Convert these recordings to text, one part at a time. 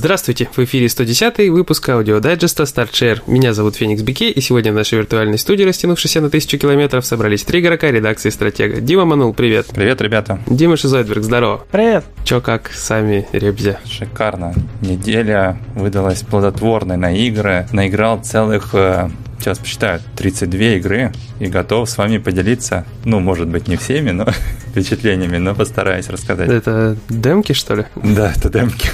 Здравствуйте, в эфире 110 выпуск аудиодайджеста Start Share. Меня зовут Феникс Бике, и сегодня в нашей виртуальной студии, растянувшейся на тысячу километров, собрались три игрока редакции «Стратега». Дима Манул, привет. Привет, ребята. Дима Шизойдберг, здорово. Привет. Чё, как сами, ребзя? Шикарно. Неделя выдалась плодотворной на игры. Наиграл целых э, сейчас посчитаю, 32 игры и готов с вами поделиться, ну, может быть, не всеми, но впечатлениями, но постараюсь рассказать. Это демки, что ли? Да, это демки.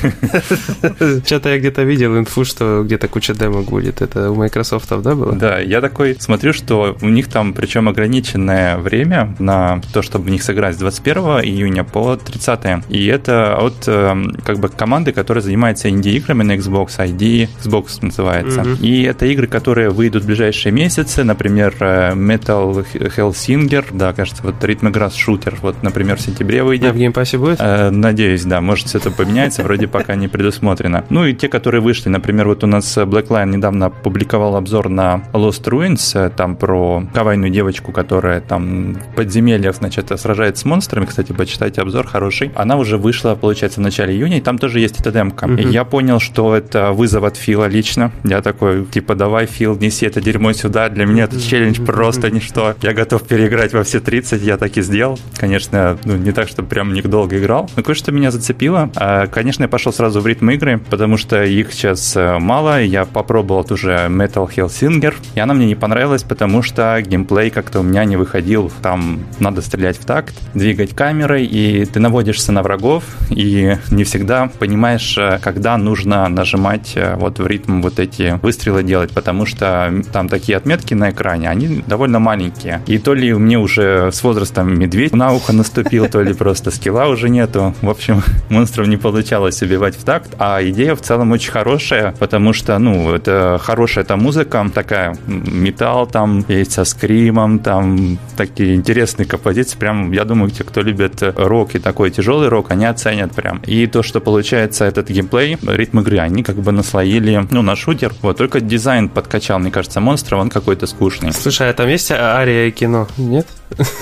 Что-то я где-то видел инфу, что где-то куча демок будет. Это у Microsoft, да, было? Да, я такой смотрю, что у них там, причем ограниченное время на то, чтобы в них сыграть с 21 июня по 30. И это от эм, как бы команды, которая занимается инди-играми на Xbox, ID@Xbox называется. И это игры, которые выйдут в ближайшие месяцы, например, э, Metal Hellsinger, да, кажется, вот игра шутер, вот, например, в сентябре выйдет. А в геймпассе будет? Э, надеюсь, да, может, это поменяется, вроде пока не предусмотрено. Ну и те, которые вышли, например, вот у нас Blackline недавно опубликовал обзор на Lost Ruins, э, там про кавайную девочку, которая там в подземельях, значит, сражается с монстрами, кстати, почитайте обзор, хороший. Она уже вышла, получается, в начале июня, и там тоже есть эта демка. Mm-hmm. И я понял, что это вызов от Фила лично. Я такой, типа, давай, Фил, неси это дерьмо сюда. Для меня этот челлендж просто ничто. Я готов переиграть во все 30, я так и сделал. Конечно, ну, не так, что прям не долго играл, но кое-что меня зацепило. А, конечно, я пошел сразу в ритм игры, потому что их сейчас э, мало. Я попробовал уже Metal Hellsinger, и она мне не понравилась, потому что геймплей как-то у меня не выходил. Там надо стрелять в такт, двигать камерой, и ты наводишься на врагов, и не всегда понимаешь, э, когда нужно нажимать э, вот в ритм вот эти выстрелы делать, потому что там такие отметки на экране, они довольно маленькие. И то ли мне уже с возрастом медведь на ухо наступил, то ли просто скилла уже нету. В общем, монстров не получалось убивать в такт, а идея в целом очень хорошая, потому что, ну, это хорошая эта музыка, такая металл там есть со скримом, там такие интересные композиции, прям, я думаю, те, кто любит рок и такой тяжелый рок, они оценят прям. И то, что получается этот геймплей, ритм игры, они как бы наслоили, ну, на шутер, вот, только дизайн подкачал, мне кажется, монстра, он какой-то скучный. Слушай, а там есть ария кино? Нет?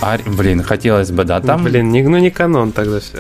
Ари... Блин, хотелось бы, да. Там... Блин, не, ну не канон тогда все.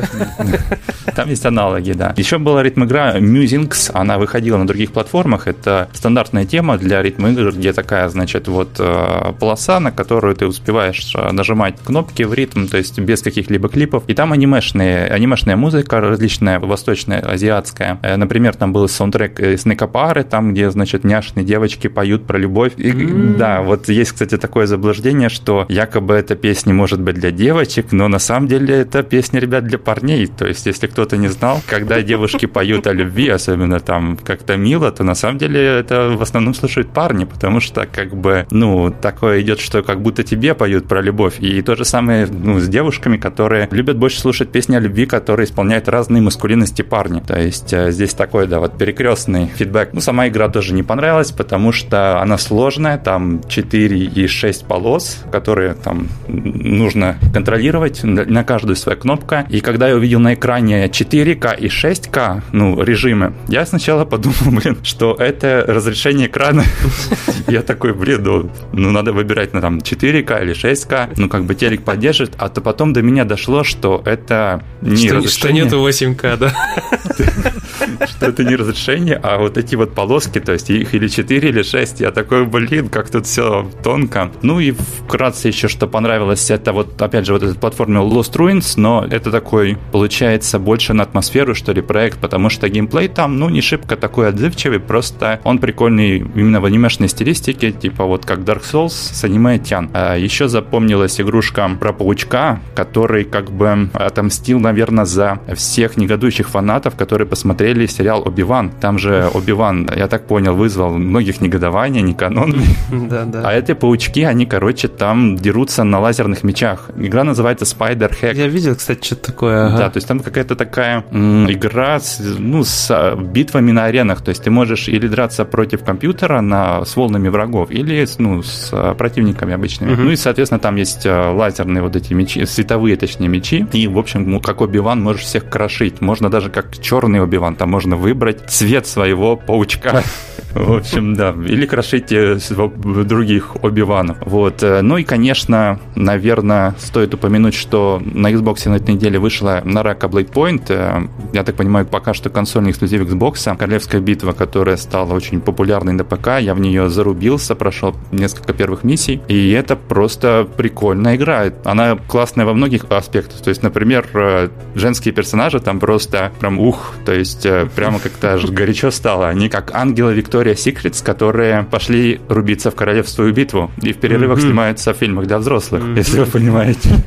Там есть аналоги, да. Еще была ритм-игра Musings, она выходила на других платформах. Это стандартная тема для ритм-игр, где такая, значит, вот э, полоса, на которую ты успеваешь э, нажимать кнопки в ритм, то есть без каких-либо клипов. И там анимешные, анимешная музыка различная, восточная, азиатская. Э, например, там был саундтрек из Некопары, там, где, значит, няшные девочки поют про любовь. И, mm-hmm. Да, вот есть, кстати, такое заблуждение, что якобы эта песня может быть для девочек, но на самом деле это песня, ребят, для парней. То есть, если кто-то не знал, когда девушки поют о любви, особенно там как-то мило, то на самом деле это в основном слушают парни, потому что как бы, ну, такое идет, что как будто тебе поют про любовь. И то же самое, ну, с девушками, которые любят больше слушать песни о любви, которые исполняют разные маскулинности парни. То есть, э, здесь такой, да, вот перекрестный фидбэк. Ну, сама игра тоже не понравилась, потому что она сложная, там 4 и 6 полос, которые там нужно контролировать на каждую своя кнопка. И когда я увидел на экране 4К и 6К, ну, режимы, я сначала подумал, блин, что это разрешение экрана. Я такой, блин, ну, ну надо выбирать на там 4К или 6К, ну, как бы телек поддержит, а то потом до меня дошло, что это не что, Что нету 8К, да? Что это не разрешение, а вот эти вот полоски, то есть их или 4, или 6. Я такой, блин, как тут все тонко. Ну и вкратце еще, что понравилось, это вот, опять же, вот эта платформа Lost Ruins, но это такой, получается, больше на атмосферу, что ли, проект, потому что геймплей там, ну, не шибко такой отзывчивый, просто он прикольный именно в анимешной стилистике, типа вот как Dark Souls с аниме Тян. А еще запомнилась игрушка про паучка, который как бы отомстил, наверное, за всех негодующих фанатов, которые посмотрели сериал Оби-Ван. Там же Оби-Ван, я так понял, вызвал многих негодования, не канон. Да, да. А эти паучки, они, короче, там дерутся на лазерных мечах. Игра называется Spider Hack. Я видел, кстати, что-то такое. Ага. Да, то есть там какая-то такая м, игра с, ну, с а, битвами на аренах. То есть ты можешь или драться против компьютера на, с волнами врагов, или ну, с а, противниками обычными. Угу. Ну и, соответственно, там есть а, лазерные вот эти мечи, световые, точнее, мечи. И, в общем, ну, как Оби-Ван можешь всех крошить. Можно даже как черный Оби-Ван. Там можно выбрать цвет своего паучка. В общем, да. Или крошите других Оби-Ванов. Вот. Э, ну и, конечно, наверное, стоит упомянуть, что на Xbox на этой неделе вышла Naraka Blade Point. Э, я так понимаю, пока что консольный эксклюзив Xbox. Королевская битва, которая стала очень популярной на ПК. Я в нее зарубился, прошел несколько первых миссий. И это просто прикольная игра. Она классная во многих аспектах. То есть, например, э, женские персонажи там просто прям ух. То есть, прямо как-то горячо стало. Они как ангелы Виктория Секретс, которые пошли рубиться в королевскую битву. И в перерывах mm-hmm. снимаются в фильмах для взрослых, mm-hmm. если вы понимаете.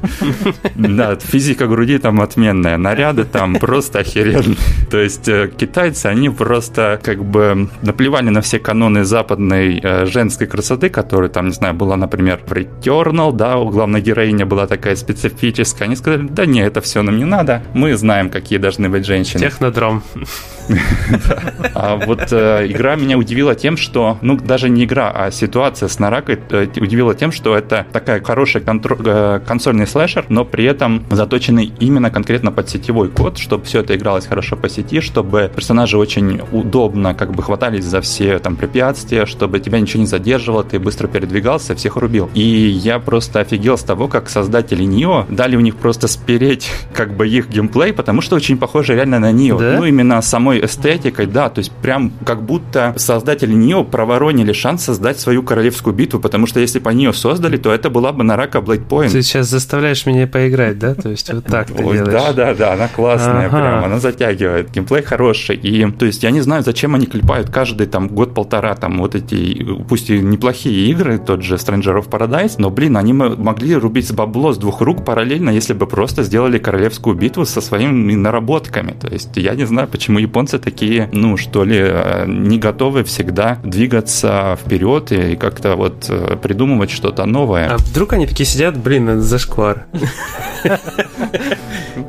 Да, физика груди там отменная, наряды там просто охеренные. То есть э, китайцы, они просто как бы наплевали на все каноны западной э, женской красоты, которая там, не знаю, была, например, в Returnal, да, у главной героини была такая специфическая. Они сказали, да не, это все нам не надо, мы знаем, какие должны быть женщины. Технодром. А вот э, игра меня удивила тем, что, ну, даже не игра, а ситуация с Наракой э, удивила тем, что это такая хорошая э, консольный слэшер, но при этом заточенный именно конкретно под сетевой код, чтобы все это игралось хорошо по сети, чтобы персонажи очень удобно как бы хватались за все там препятствия, чтобы тебя ничего не задерживало, ты быстро передвигался, всех рубил. И я просто офигел с того, как создатели Нио дали у них просто спереть как бы их геймплей, потому что очень похоже реально на Нио. Да? Ну, именно самой эстетикой, да, то есть прям как будто создатели Нио проворонили шанс создать свою королевскую битву, потому что если бы они ее создали, то это была бы Нарака Blade Point. Ты сейчас заставляешь меня поиграть, да? То есть вот так ты делаешь. Да, да, да, она классная прям, она затягивает, геймплей хороший, и то есть я не знаю, зачем они клепают каждый там год-полтора там вот эти, пусть и неплохие игры, тот же Stranger of Paradise, но, блин, они могли рубить бабло с двух рук параллельно, если бы просто сделали королевскую битву со своими наработками. То есть я не знаю, почему японцы японцы такие, ну, что ли, э, не готовы всегда двигаться вперед и как-то вот э, придумывать что-то новое. А вдруг они такие сидят, блин, это зашквар.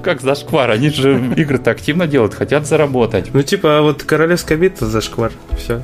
Как зашквар? Они же игры-то активно делают, хотят заработать. Ну, типа, а вот королевская битва зашквар. Все.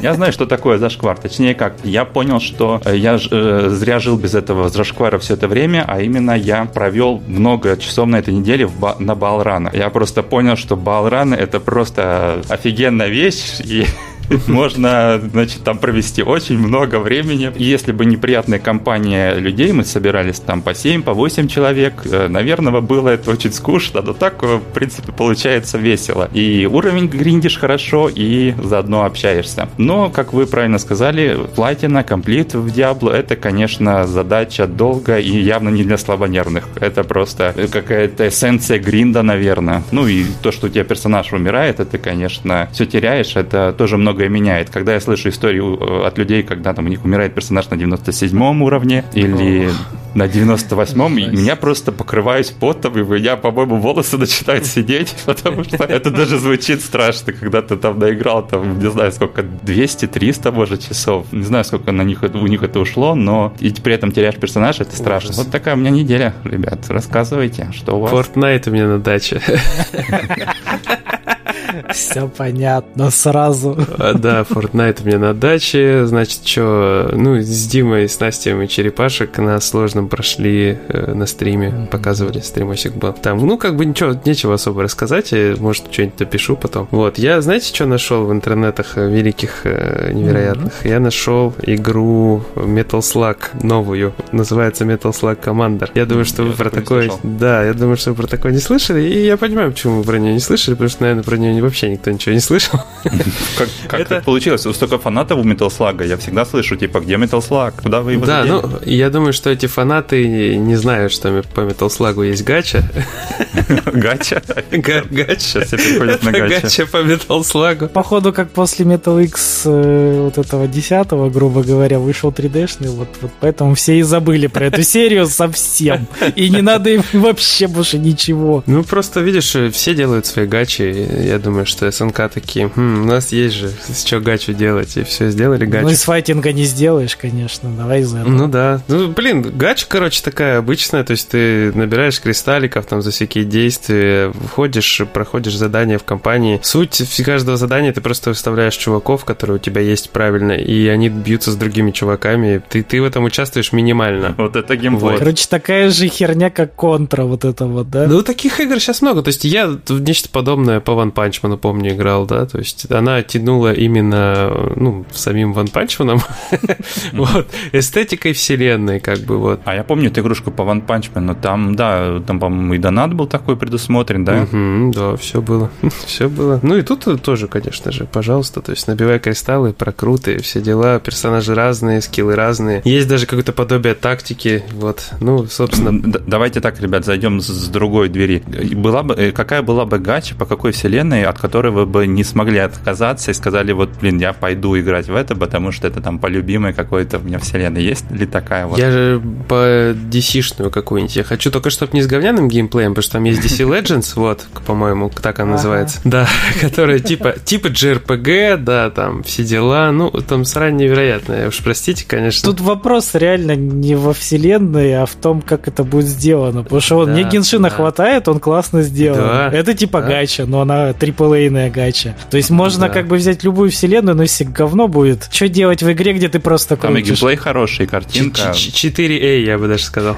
Я знаю, что такое зашквар. Точнее как, я понял, что э, я э, зря жил без этого зашквара все это время, а именно я провел много часов на этой неделе на Балрана. Я просто понял, что Балран это просто офигенная вещь, и можно, значит, там провести очень много времени. Если бы неприятная компания людей, мы собирались там по 7, по 8 человек, э, наверное, было это очень скучно, но так, э, в принципе, получается весело. И уровень гриндишь хорошо, и заодно общаешься. Но, как вы правильно сказали, платина, комплит в Diablo — это, конечно, задача долго и явно не для слабонервных. Это просто какая-то эссенция гринда, наверное. Ну и то, что у тебя персонаж умирает, это, конечно, все теряешь, это тоже много многое меняет. Когда я слышу историю э, от людей, когда там у них умирает персонаж на 97 уровне или на 98-м, меня просто покрываюсь потом, и у меня, по-моему, волосы начинают сидеть, потому что это даже звучит страшно, когда ты там наиграл, там, не знаю, сколько, 200-300, может, часов. Не знаю, сколько на них, у них это ушло, но и при этом теряешь персонажа, это страшно. Ужас. Вот такая у меня неделя, ребят. Рассказывайте, что у вас. Fortnite у меня на даче. Все понятно сразу. А, да, Fortnite у меня на даче. Значит, что, ну, с Димой, с Настей мы черепашек на сложном прошли э, на стриме. Показывали, стримосик был. Там, ну, как бы ничего, нечего особо рассказать. Я, может, что-нибудь допишу потом. Вот, я, знаете, что нашел в интернетах э, великих, э, невероятных? Я нашел игру Metal Slug новую. Называется Metal Slug Commander. Я думаю, что вы про такое... Да, я думаю, что вы про такое не слышали. И я понимаю, почему вы про нее не слышали, потому что, наверное, про нее вообще никто ничего не слышал. Как, как это... получилось? У столько фанатов у Metal Slug, я всегда слышу, типа, где Metal Slug? Куда вы его Да, задели? ну, я думаю, что эти фанаты не знают, что по Metal Slug есть гача. Гача? Гача. Переходят на гача. Гача по Metal Slug. Походу, как после Metal X э, вот этого десятого, грубо говоря, вышел 3D-шный, вот, вот поэтому все и забыли про эту серию совсем. И не надо им вообще больше ничего. Ну, просто, видишь, все делают свои гачи. Я думаю, что СНК такие, хм, у нас есть же с чего гачу делать, и все, сделали гачу. Ну, из файтинга не сделаешь, конечно, давай за Ну да. Ну, блин, гача, короче, такая обычная, то есть ты набираешь кристалликов там за всякие действия, входишь, проходишь задания в компании. Суть каждого задания ты просто выставляешь чуваков, которые у тебя есть правильно, и они бьются с другими чуваками. Ты, ты в этом участвуешь минимально. Вот это геймплей. Вот. Короче, такая же херня, как контра вот это вот, да? Ну, таких игр сейчас много. То есть я нечто подобное по One Punch Панчмана, помню, играл, да, то есть она тянула именно, ну, самим Ван Панчманом, вот, эстетикой вселенной, как бы, вот. А я помню эту игрушку по Ван Панчману, там, да, там, по-моему, и донат был такой предусмотрен, да? Да, все было, все было. Ну и тут тоже, конечно же, пожалуйста, то есть набивай кристаллы, прокруты, все дела, персонажи разные, скиллы разные. Есть даже какое-то подобие тактики, вот, ну, собственно... Давайте так, ребят, зайдем с другой двери. Была бы, э, какая была бы гача, по какой вселенной, от которой вы бы не смогли отказаться и сказали, вот, блин, я пойду играть в это, потому что это там по любимой какой-то у меня вселенной. Есть ли такая вот? Я же по DC-шную какую-нибудь. Я хочу только, чтобы не с говняным геймплеем, потому что там есть DC Legends, вот, по-моему, так она называется. Да, которая типа, типа JRPG, да, там все дела. Ну, там срань невероятная. Уж простите, конечно. Тут вопрос реально не во вселенной, а в том, как это будет сделано. Потому что он, да, мне Геншина да. хватает, он классно сделан. Да, это типа да. гача, но она триплейная гача. То есть можно да. как бы взять любую вселенную, но если говно будет, что делать в игре, где ты просто крутишь? Там и геймплей хороший, картинка. 4A, я бы даже сказал.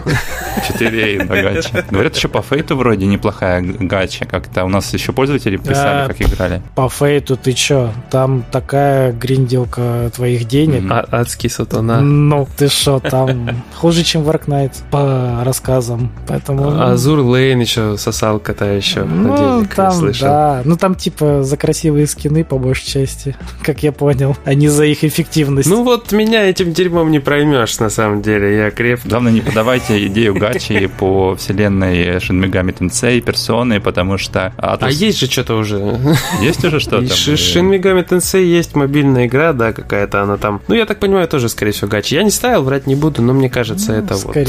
4A на гача. Говорят, еще по фейту вроде неплохая гача. Как-то у нас еще пользователи писали, как играли. По фейту ты что? Там такая гринделка твоих денег. А, адский сатана. Ну, ты что, там хуже, чем в Ark по рассказам. Поэтому... А, Азур Лейн еще сосалка та еще. Ну, там, да. Ну, там типа за красивые скины, по большей части, как я понял, а не за их эффективность. Ну, вот меня этим дерьмом не проймешь, на самом деле. Я креп. Главное, не подавайте идею гачи по вселенной Shin Megami Tensei, персоны, потому что... А есть же что-то уже. Есть уже что-то? Shin Megami Tensei есть мобильная игра, да, какая-то она там. Ну, я так понимаю, тоже, скорее всего, гачи. Я не ставил, врать не буду, но мне кажется, ну, это вот... Э,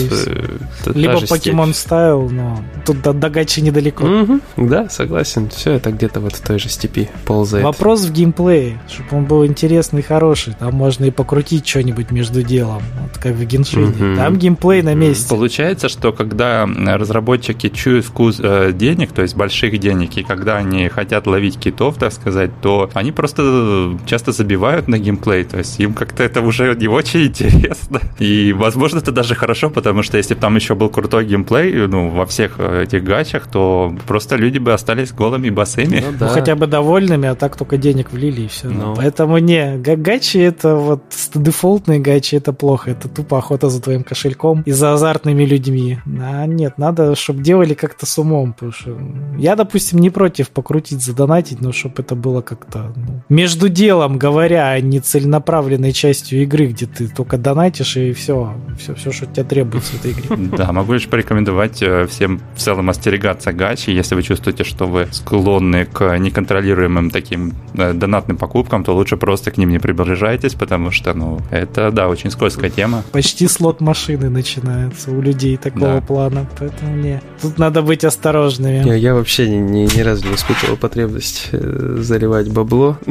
Либо Покемон ставил, но тут до, до гачи недалеко. Угу, да, согласен. Все это где-то вот в той же степи ползает. Вопрос в геймплее, чтобы он был интересный и хороший. Там можно и покрутить что-нибудь между делом, вот как в Геншине. Угу. Там геймплей на месте. Получается, что когда разработчики чуют вкус э, денег, то есть больших денег, и когда они хотят ловить китов, так сказать, то они просто часто забивают на геймплей, то есть им как-то это уже не очень интересно. И, возможно, это даже хорошо, потому что если бы там еще был крутой геймплей, ну, во всех э, этих гачах, то просто люди бы остались голыми босыми. Ну, да. ну хотя бы довольными, а так только денег влили и все. Ну. Поэтому не, гачи это вот дефолтные гачи, это плохо, это тупо охота за твоим кошельком и за азартными людьми. А нет, надо, чтобы делали как-то с умом, потому что я, допустим, не против покрутить, задонатить, но чтобы это было как-то ну, между делом говоря, а не целенаправленной частью игры, где ты только донатишь и все, все, все, что тебе требуется в этой игре. Да, могу лишь порекомендовать э, всем в целом остерегаться гачи, если вы чувствуете, что вы склонны к неконтролируемым таким э, донатным покупкам, то лучше просто к ним не приближайтесь, потому что, ну, это, да, очень скользкая тема. Почти слот машины начинается у людей такого да. плана, поэтому не. Тут надо быть осторожными. Я, я вообще ни, ни, ни разу не испытывал потребность э, заливать бабло.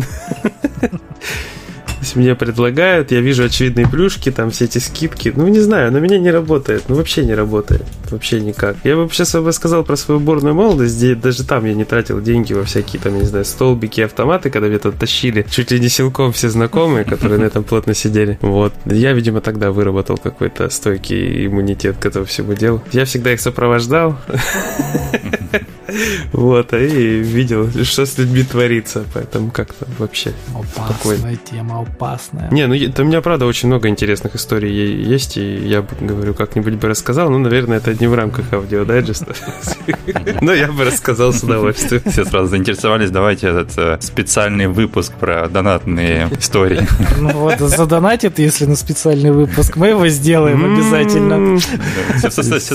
есть мне предлагают, я вижу очевидные плюшки, там все эти скидки. Ну, не знаю, на меня не работает. Ну, вообще не работает. Вообще никак. Я бы сейчас бы сказал про свою бурную молодость, где даже там я не тратил деньги во всякие, там, я не знаю, столбики, автоматы, когда меня тут тащили. Чуть ли не силком все знакомые, которые на этом плотно сидели. Вот. Я, видимо, тогда выработал какой-то стойкий иммунитет к этому всему делу. Я всегда их сопровождал. Вот, и видел, что с людьми творится, поэтому как-то вообще Опасная тема, опасная. Не, ну у меня, правда, очень много интересных историй есть, и я бы, говорю, как-нибудь бы рассказал, ну, наверное, это не в рамках аудиодайджеста. Но я бы рассказал с удовольствием. Все сразу заинтересовались, давайте этот э, специальный выпуск про донатные истории. Ну вот, задонатит, если на специальный выпуск, мы его сделаем обязательно.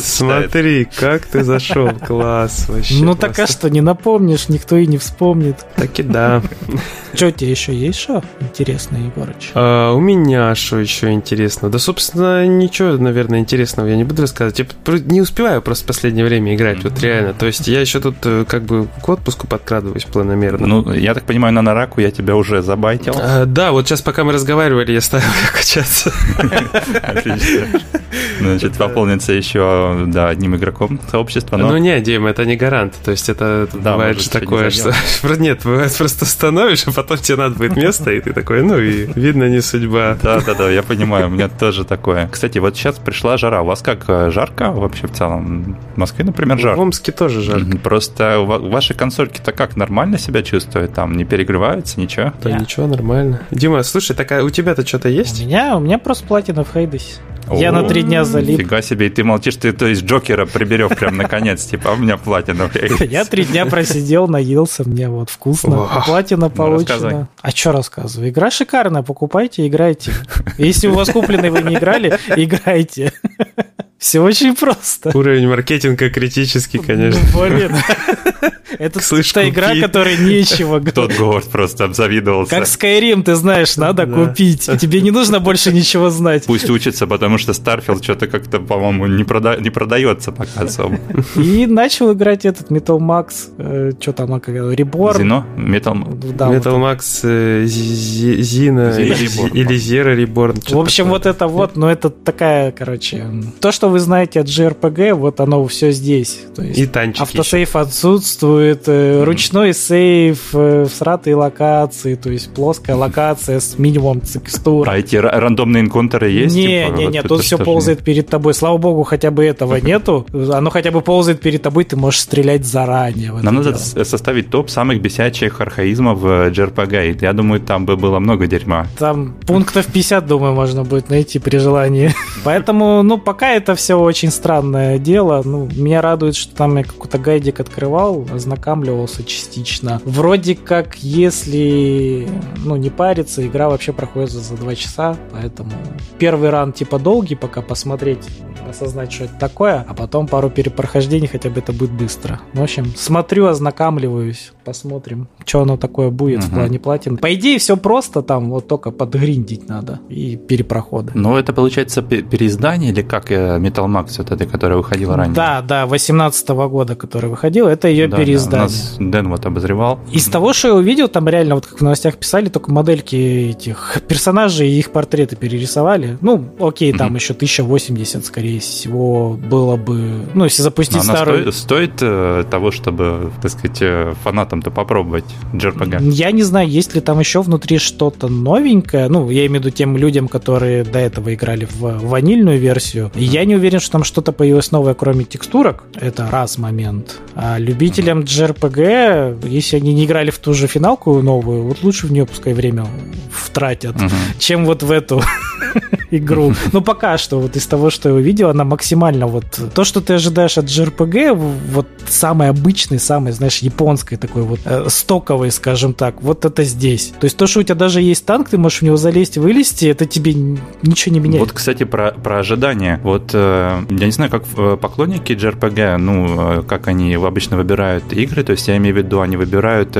Смотри, как ты зашел, класс вообще. Ну так а что, не напомнишь, никто и не вспомнит. Так и да. Что, у тебя еще есть что интересное, Егорыч? А, у меня что еще интересно? Да, собственно, ничего, наверное, интересного я не буду рассказывать. Я не успеваю просто в последнее время играть, вот реально. То есть я еще тут э, как бы к отпуску подкрадываюсь планомерно. Ну, я так понимаю, на Нараку я тебя уже забайтил. А, да, вот сейчас, пока мы разговаривали, я ставил качаться. Отлично. Значит, пополнится еще, да, одним игроком сообщества. Ну, не, Дим, это не гарант. То есть это бывает же такое, что... Нет, бывает просто становишься, потом тебе надо будет место, и ты такой, ну и видно не судьба. Да-да-да, я понимаю, у меня тоже такое. Кстати, вот сейчас пришла жара. У вас как, э, жарко вообще в целом? В Москве, например, жарко. В Омске тоже жарко. Просто ваши консольки-то как, нормально себя чувствуют? Там не перегреваются, ничего? Да ничего, нормально. Дима, слушай, такая у тебя-то что-то есть? У меня, у меня просто платина в Хейдесе. Я на три дня залип. Фига себе, и ты молчишь, ты то есть Джокера приберег прям наконец, типа, а у меня платина. Я три дня просидел, наелся, мне вот вкусно. Платина ну, получена. А что рассказываю? Игра шикарная, покупайте, играйте. Если у вас купленный вы не играли, играйте. Все очень просто. Уровень маркетинга критический, конечно. Блин. Это та игра, которой нечего Тот Говард просто обзавидовался. Как Skyrim, ты знаешь, надо купить. Тебе не нужно больше ничего знать. Пусть учится, потому что Starfield что-то как-то, по-моему, не, прода... не продается пока особо. И начал играть этот Metal Max, э, что там, Reborn. Зино? Metal, да, Metal вот Max э, Зина или Zero Reborn. В общем, вот это вот, но это такая, короче, то, что вы знаете от JRPG, вот оно все здесь. То есть и танчики Автосейф еще. отсутствует, mm. ручной сейф, э, всратые локации, то есть плоская локация с минимумом текстур. А эти рандомные инконтеры есть? Не, типа, не, не, тут все ползает перед тобой. Слава богу, хотя бы этого нету. Оно хотя бы ползает перед тобой, ты можешь стрелять заранее. Нам надо составить топ самых бесячих архаизмов в JRPG. Я думаю, там бы было много дерьма. Там пунктов 50, думаю, можно будет найти при желании. Поэтому, ну, пока это все очень странное дело. Ну, меня радует, что там я какой-то гайдик открывал, ознакомливался частично. Вроде как, если ну, не париться, игра вообще проходит за, за 2 часа, поэтому первый ран типа долгий, пока посмотреть, осознать, что это такое, а потом пару перепрохождений, хотя бы это будет быстро. В общем, смотрю, ознакомливаюсь, посмотрим, что оно такое будет угу. в плане платин. По идее, все просто, там вот только подгриндить надо и перепроходы. Ну, это получается переиздание или как э, Metal Max, вот этой, которая выходила ранее? Да, да, 18 -го года, которая выходила, это ее да, переиздание. Да, у нас Дэн вот обозревал. Из того, что я увидел, там реально, вот как в новостях писали, только модельки этих персонажей и их портреты перерисовали. Ну, окей, там еще 1080, скорее всего, было бы... Ну, если запустить Но старую... Стоит, стоит э, того, чтобы, так сказать, э, фанатам-то попробовать JRPG? Я не знаю, есть ли там еще внутри что-то новенькое. Ну, я имею в виду тем людям, которые до этого играли в ванильную версию. Я не уверен, что там что-то появилось новое, кроме текстурок. Это раз момент. А любителям JRPG, если они не играли в ту же финалку новую, вот лучше в нее пускай время втратят, uh-huh. чем вот в эту игру. Ну, пока что, вот из того, что я увидел, она максимально вот... То, что ты ожидаешь от JRPG, вот самый обычный, самый, знаешь, японской такой вот э, стоковый, скажем так, вот это здесь. То есть то, что у тебя даже есть танк, ты можешь в него залезть, вылезти, это тебе ничего не меняет. Вот, кстати, про, про ожидания. Вот э, я не знаю, как э, поклонники JRPG, ну, э, как они обычно выбирают игры, то есть я имею в виду, они выбирают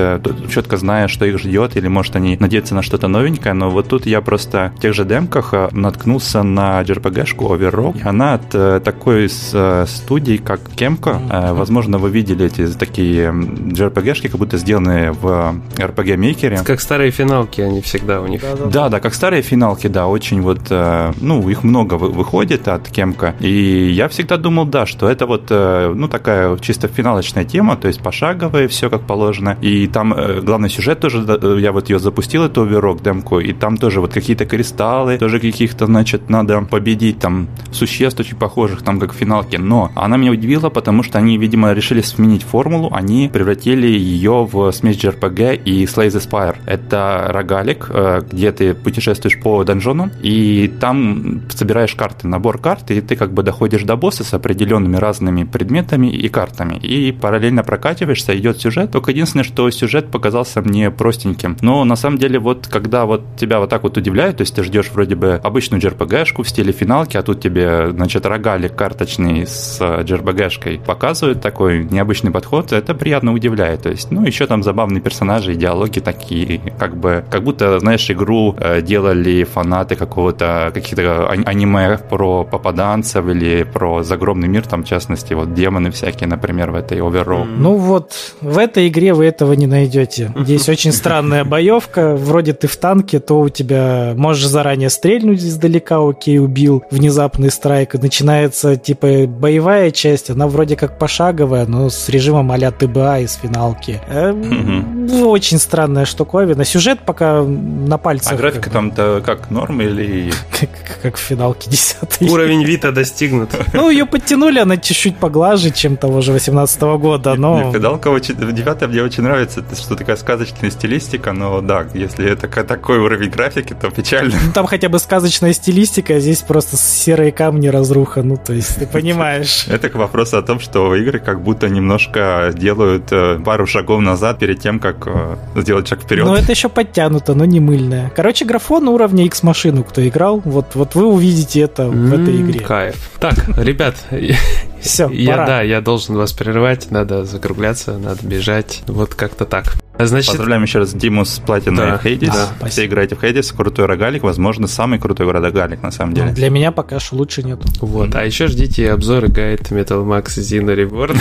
четко зная, что их ждет, или может они надеются на что-то новенькое, но вот тут я просто в тех же демках наткнулся на JRPG-шку Overrock, она от такой студии, как Kemco, возможно, вы видели эти такие JRPG-шки, как будто сделанные в RPG-мейкере. Как старые финалки они всегда у них. Да, да, как старые финалки, да, очень вот, ну, их много выходит от Кемка, и я всегда думал, да, что это вот, э, ну, такая чисто финалочная тема, то есть пошаговая, все как положено. И там э, главный сюжет тоже, э, я вот ее запустил, эту оверок демку, и там тоже вот какие-то кристаллы, тоже каких-то, значит, надо победить там существ очень похожих, там как в финалке. Но она меня удивила, потому что они, видимо, решили сменить формулу, они превратили ее в смесь JRPG и Slay the Spire. Это рогалик, где ты путешествуешь по донжону, и там собираешь карты, набор карт, и ты как бы доходишь до босса с определенными разными предметами и картами. И параллельно прокативаешься, идет сюжет. Только единственное, что сюжет показался мне простеньким. Но на самом деле вот когда вот тебя вот так вот удивляют, то есть ты ждешь вроде бы обычную JRPG-шку в стиле финалки, а тут тебе, значит, рогалик карточный с JRPG-шкой показывают такой необычный подход, это приятно удивляет. То есть, ну, еще там забавные персонажи и диалоги такие, как бы, как будто, знаешь, игру э, делали фанаты какого-то, каких-то аниме про попаданцев или про загромный мир, там, в частности, вот демоны всякие, например, в этой Overrow. Ну вот, в этой игре вы этого не найдете. Здесь очень странная боевка. Вроде ты в танке, то у тебя можешь заранее стрельнуть издалека, издалека, окей, убил, внезапный страйк, начинается, типа, боевая часть, она вроде как пошаговая, но с режимом а-ля ТБА из финалки. Угу. Очень странная штуковина. Сюжет пока на пальцах. А графика там-то как, норм или... Как, как в финалке 10 Уровень Вита достигнут. Ну, ее подтянули, она чуть-чуть поглаже, чем того же 18 года, но... Финалка очень... Девятая мне очень нравится, что такая сказочная стилистика, но да, если это такой уровень графики, то печально. Ну, там хотя бы сказочная стилистика, а здесь просто серые камни разруха, ну, то есть, ты понимаешь. Это к вопросу о том, что игры как будто немножко делают э, пару шагов назад перед тем, как э, сделать шаг вперед. Ну, это еще подтянуто, но не мыльное. Короче, графон уровня X-машину, кто играл, вот, вот вы увидите это в этой игре. Кайф. Так, ребят, все, я, пора. Да, я должен вас прерывать, надо закругляться, надо бежать, вот как-то так. Значит... Поздравляем еще раз Диму с платиной да, Хейдис. Да, Все играете в Хейдис, крутой рогалик, возможно, самый крутой рогалик на самом деле. Для меня пока что лучше нету. Вот, а еще ждите обзоры гайд Metal Max Zino Reborn.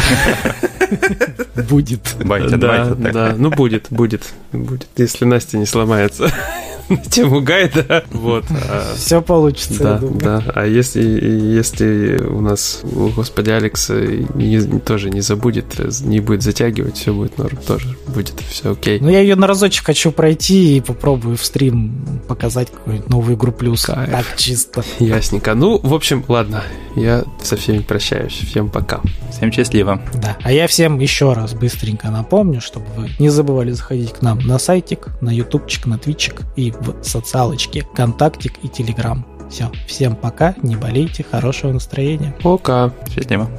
Будет. Да, да, ну будет, будет, будет, если Настя не сломается на тему гайда. Вот. А, Все получится, да, Да, а если, если у нас, господи, Алекс не, тоже не забудет, не будет затягивать, все будет норм, тоже будет все окей. Ну, я ее на разочек хочу пройти и попробую в стрим показать какую-нибудь новую игру плюс. Кайф. Так чисто. Ясненько. Ну, в общем, ладно, я со всеми прощаюсь. Всем пока. Всем счастливо. Да. А я всем еще раз быстренько напомню, чтобы вы не забывали заходить к нам на сайтик, на ютубчик, на твитчик и в социалочке ВКонтактик и Телеграм. Все, всем пока, не болейте, хорошего настроения. Пока. Счастливо.